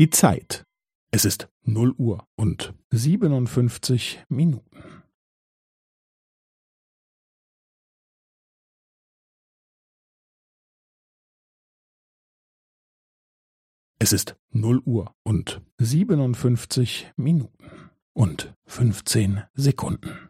Die Zeit. Es ist 0 Uhr und 57 Minuten. Es ist 0 Uhr und 57 Minuten und 15 Sekunden.